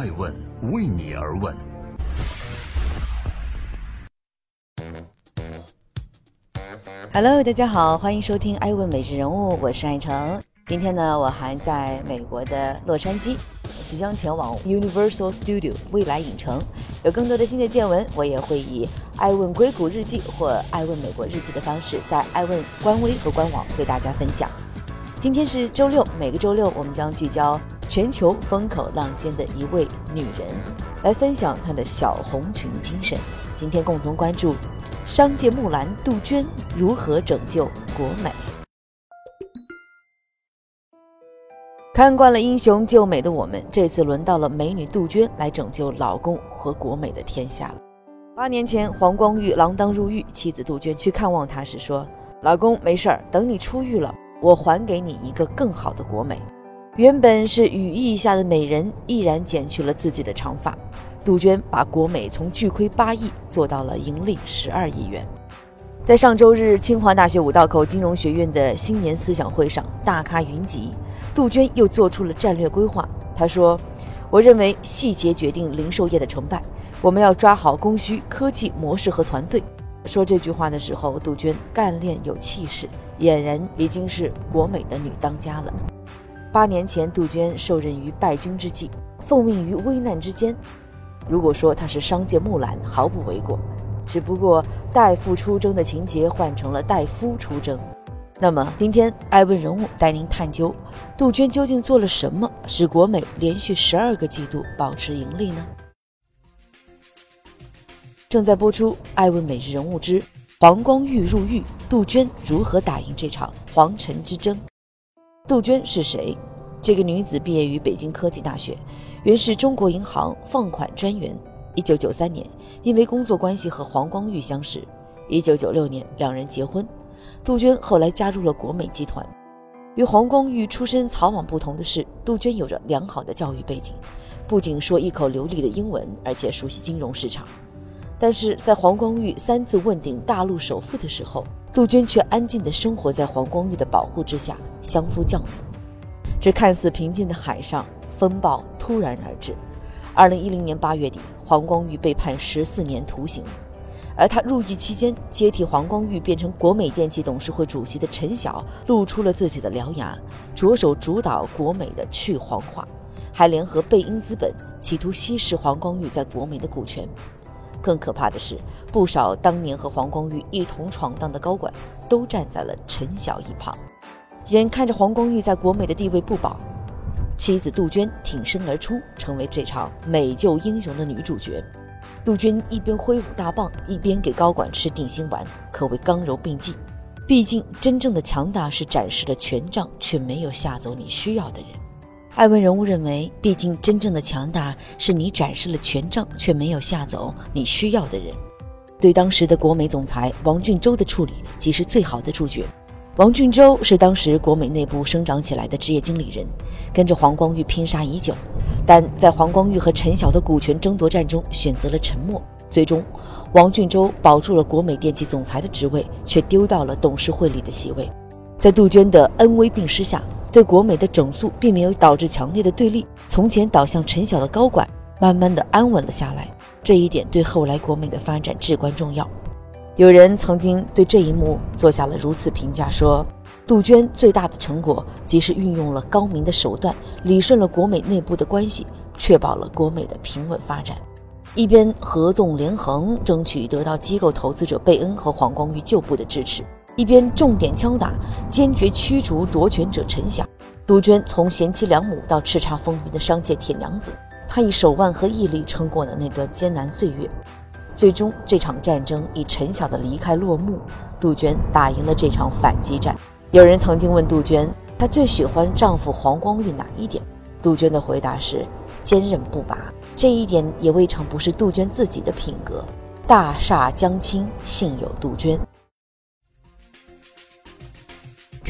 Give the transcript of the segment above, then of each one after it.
爱问为你而问。Hello，大家好，欢迎收听《爱问每日人物》，我是爱成。今天呢，我还在美国的洛杉矶，即将前往 Universal Studio 未来影城。有更多的新的见闻，我也会以《爱问硅谷日记》或《爱问美国日记》的方式，在爱问官微和官网为大家分享。今天是周六，每个周六我们将聚焦全球风口浪尖的一位女人，来分享她的小红裙精神。今天共同关注。商界木兰杜鹃如何拯救国美？看惯了英雄救美的我们，这次轮到了美女杜鹃来拯救老公和国美的天下了。八年前，黄光裕锒铛入狱，妻子杜鹃去看望他时说：“老公没事儿，等你出狱了，我还给你一个更好的国美。”原本是羽翼下的美人，毅然剪去了自己的长发。杜鹃把国美从巨亏八亿做到了盈利十二亿元。在上周日，清华大学五道口金融学院的新年思想会上，大咖云集，杜鹃又做出了战略规划。她说：“我认为细节决定零售业的成败，我们要抓好供需、科技模式和团队。”说这句话的时候，杜鹃干练有气势，俨然已经是国美的女当家了。八年前，杜鹃受任于败军之际，奉命于危难之间。如果说她是商界木兰，毫不为过。只不过代父出征的情节换成了代夫出征。那么今天爱问人物带您探究，杜鹃究竟做了什么，使国美连续十二个季度保持盈利呢？正在播出《爱问每日人物之黄光裕入狱，杜鹃如何打赢这场皇城之争》。杜鹃是谁？这个女子毕业于北京科技大学，原是中国银行放款专员。一九九三年，因为工作关系和黄光裕相识。一九九六年，两人结婚。杜鹃后来加入了国美集团。与黄光裕出身草莽不同的是，杜鹃有着良好的教育背景，不仅说一口流利的英文，而且熟悉金融市场。但是在黄光裕三次问鼎大陆首富的时候，杜鹃却安静地生活在黄光裕的保护之下，相夫教子。这看似平静的海上，风暴突然而至。二零一零年八月底，黄光裕被判十四年徒刑，而他入狱期间，接替黄光裕变成国美电器董事会主席的陈晓露出了自己的獠牙，着手主导国美的去黄化，还联合贝因资本企图稀释黄光裕在国美的股权。更可怕的是，不少当年和黄光裕一同闯荡的高管，都站在了陈晓一旁。眼看着黄光裕在国美的地位不保，妻子杜鹃挺身而出，成为这场美救英雄的女主角。杜鹃一边挥舞大棒，一边给高管吃定心丸，可谓刚柔并济。毕竟，真正的强大是展示了权杖，却没有吓走你需要的人。艾文人物认为，毕竟真正的强大是你展示了权杖，却没有吓走你需要的人。对当时的国美总裁王俊洲的处理，即是最好的注解。王俊洲是当时国美内部生长起来的职业经理人，跟着黄光裕拼杀已久，但在黄光裕和陈晓的股权争夺战中选择了沉默。最终，王俊洲保住了国美电器总裁的职位，却丢到了董事会里的席位。在杜鹃的恩威并施下，对国美的整肃并没有导致强烈的对立。从前倒向陈晓的高管，慢慢的安稳了下来。这一点对后来国美的发展至关重要。有人曾经对这一幕做下了如此评价：说，杜鹃最大的成果，即是运用了高明的手段，理顺了国美内部的关系，确保了国美的平稳发展。一边合纵连横，争取得到机构投资者贝恩和黄光裕旧部的支持；一边重点敲打，坚决驱逐夺权者陈晓。杜鹃从贤妻良母到叱咤风云的商界铁娘子，她以手腕和毅力撑过了那段艰难岁月。最终，这场战争以陈晓的离开落幕，杜鹃打赢了这场反击战。有人曾经问杜鹃，她最喜欢丈夫黄光裕哪一点？杜鹃的回答是坚韧不拔。这一点也未尝不是杜鹃自己的品格。大厦将倾，幸有杜鹃。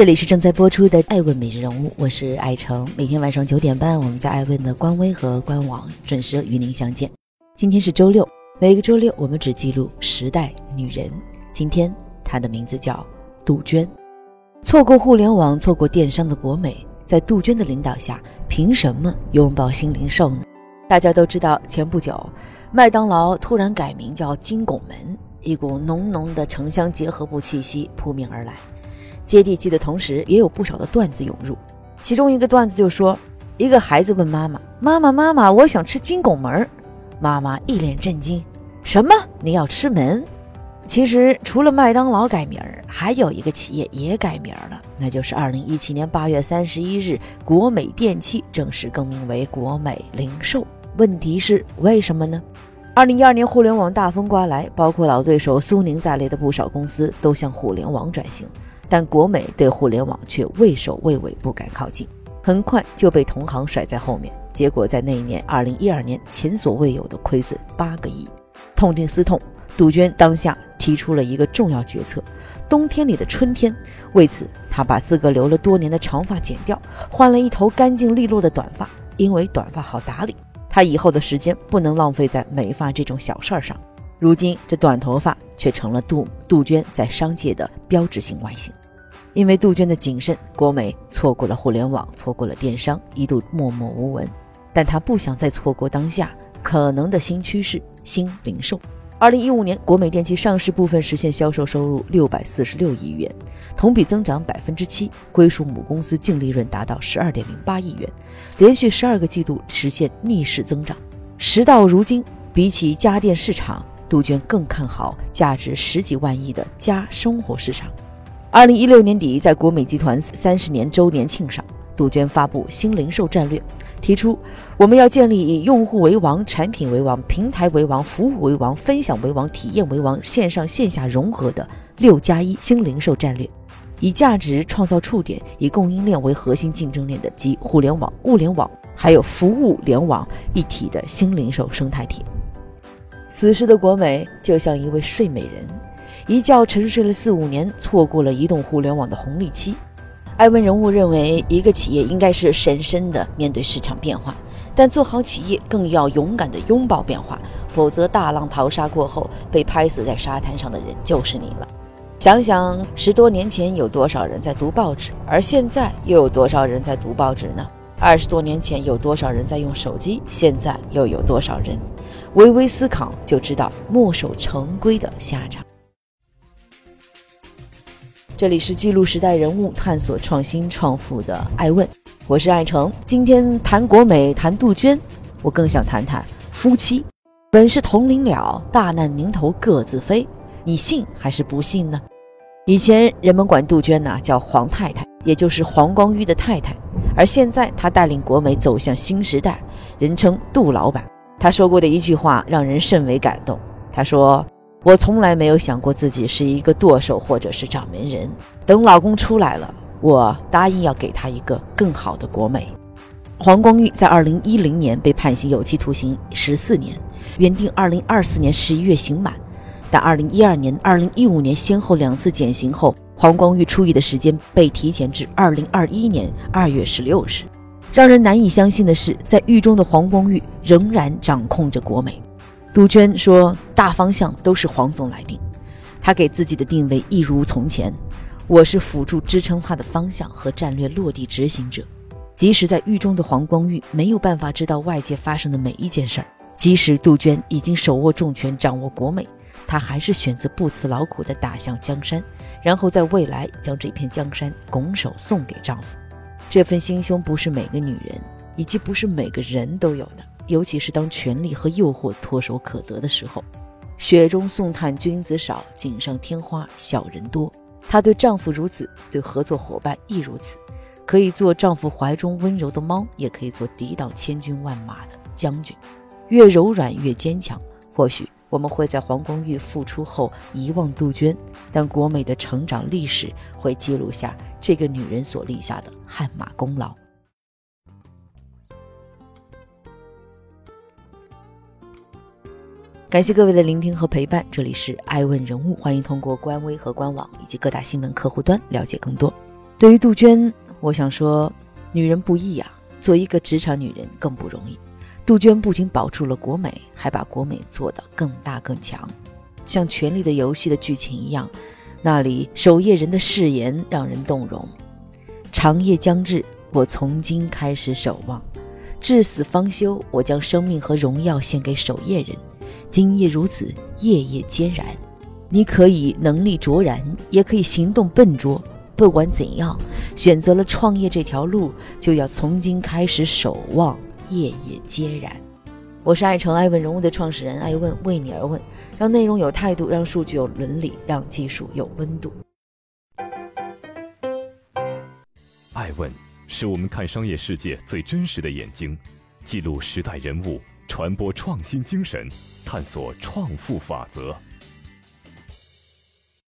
这里是正在播出的《爱问每日人物》，我是爱成。每天晚上九点半，我们在爱问的官微和官网准时与您相见。今天是周六。每个周六，我们只记录时代女人。今天，她的名字叫杜鹃。错过互联网、错过电商的国美，在杜鹃的领导下，凭什么拥抱新零售呢？大家都知道，前不久麦当劳突然改名叫金拱门，一股浓浓的城乡结合部气息扑面而来。接地气的同时，也有不少的段子涌入。其中一个段子就说：一个孩子问妈妈：“妈妈，妈妈，我想吃金拱门。”妈妈一脸震惊：“什么？你要吃门？”其实，除了麦当劳改名儿，还有一个企业也改名儿了，那就是二零一七年八月三十一日，国美电器正式更名为国美零售。问题是为什么呢？二零一二年互联网大风刮来，包括老对手苏宁在内的不少公司都向互联网转型，但国美对互联网却畏首畏尾，不敢靠近，很快就被同行甩在后面。结果在那一年，二零一二年前所未有的亏损八个亿，痛定思痛，杜鹃当下。提出了一个重要决策：冬天里的春天。为此，他把自个留了多年的长发剪掉，换了一头干净利落的短发。因为短发好打理，他以后的时间不能浪费在美发这种小事儿上。如今，这短头发却成了杜杜鹃在商界的标志性外形。因为杜鹃的谨慎，国美错过了互联网，错过了电商，一度默默无闻。但他不想再错过当下可能的新趋势——新零售。二零一五年，国美电器上市部分实现销售收入六百四十六亿元，同比增长百分之七，归属母公司净利润达到十二点零八亿元，连续十二个季度实现逆势增长。时到如今，比起家电市场，杜鹃更看好价值十几万亿的家生活市场。二零一六年底，在国美集团三十年周年庆上，杜鹃发布新零售战略。提出，我们要建立以用户为王、产品为王、平台为王、服务为王、分享为王、体验为王、线上线下融合的六加一新零售战略，以价值创造触点，以供应链为核心竞争链的集互联网、物联网还有服务联网一体的新零售生态体。此时的国美就像一位睡美人，一觉沉睡了四五年，错过了移动互联网的红利期。艾文人物认为，一个企业应该是审慎的面对市场变化，但做好企业更要勇敢的拥抱变化，否则大浪淘沙过后，被拍死在沙滩上的人就是你了。想想十多年前有多少人在读报纸，而现在又有多少人在读报纸呢？二十多年前有多少人在用手机，现在又有多少人？微微思考就知道墨守成规的下场。这里是记录时代人物、探索创新创富的爱问，我是爱成。今天谈国美，谈杜鹃，我更想谈谈夫妻。本是同林鸟，大难临头各自飞。你信还是不信呢？以前人们管杜鹃呐叫黄太太，也就是黄光裕的太太。而现在她带领国美走向新时代，人称杜老板。她说过的一句话让人甚为感动。她说。我从来没有想过自己是一个舵手或者是掌门人。等老公出来了，我答应要给他一个更好的国美。黄光裕在二零一零年被判刑有期徒刑十四年，原定二零二四年十一月刑满，但二零一二年、二零一五年先后两次减刑后，黄光裕出狱的时间被提前至二零二一年二月十六日。让人难以相信的是，在狱中的黄光裕仍然掌控着国美。杜鹃说：“大方向都是黄总来定，他给自己的定位一如从前，我是辅助支撑他的方向和战略落地执行者。即使在狱中的黄光裕没有办法知道外界发生的每一件事儿，即使杜鹃已经手握重权，掌握国美，他还是选择不辞劳苦地打向江山，然后在未来将这片江山拱手送给丈夫。这份心胸不是每个女人以及不是每个人都有的。”尤其是当权力和诱惑唾手可得的时候，雪中送炭君子少，锦上添花小人多。她对丈夫如此，对合作伙伴亦如此。可以做丈夫怀中温柔的猫，也可以做抵挡千军万马的将军。越柔软越坚强。或许我们会在黄光裕复出后遗忘杜鹃，但国美的成长历史会记录下这个女人所立下的汗马功劳。感谢各位的聆听和陪伴，这里是爱问人物，欢迎通过官微和官网以及各大新闻客户端了解更多。对于杜鹃，我想说，女人不易呀，做一个职场女人更不容易。杜鹃不仅保住了国美，还把国美做得更大更强，像《权力的游戏》的剧情一样，那里守夜人的誓言让人动容。长夜将至，我从今开始守望，至死方休，我将生命和荣耀献给守夜人。今夜如此，夜夜皆然。你可以能力卓然，也可以行动笨拙。不管怎样，选择了创业这条路，就要从今开始守望，夜夜皆然。我是爱成爱问人物的创始人，爱问为你而问，让内容有态度，让数据有伦理，让技术有温度。爱问是我们看商业世界最真实的眼睛，记录时代人物，传播创新精神，探索创富法则。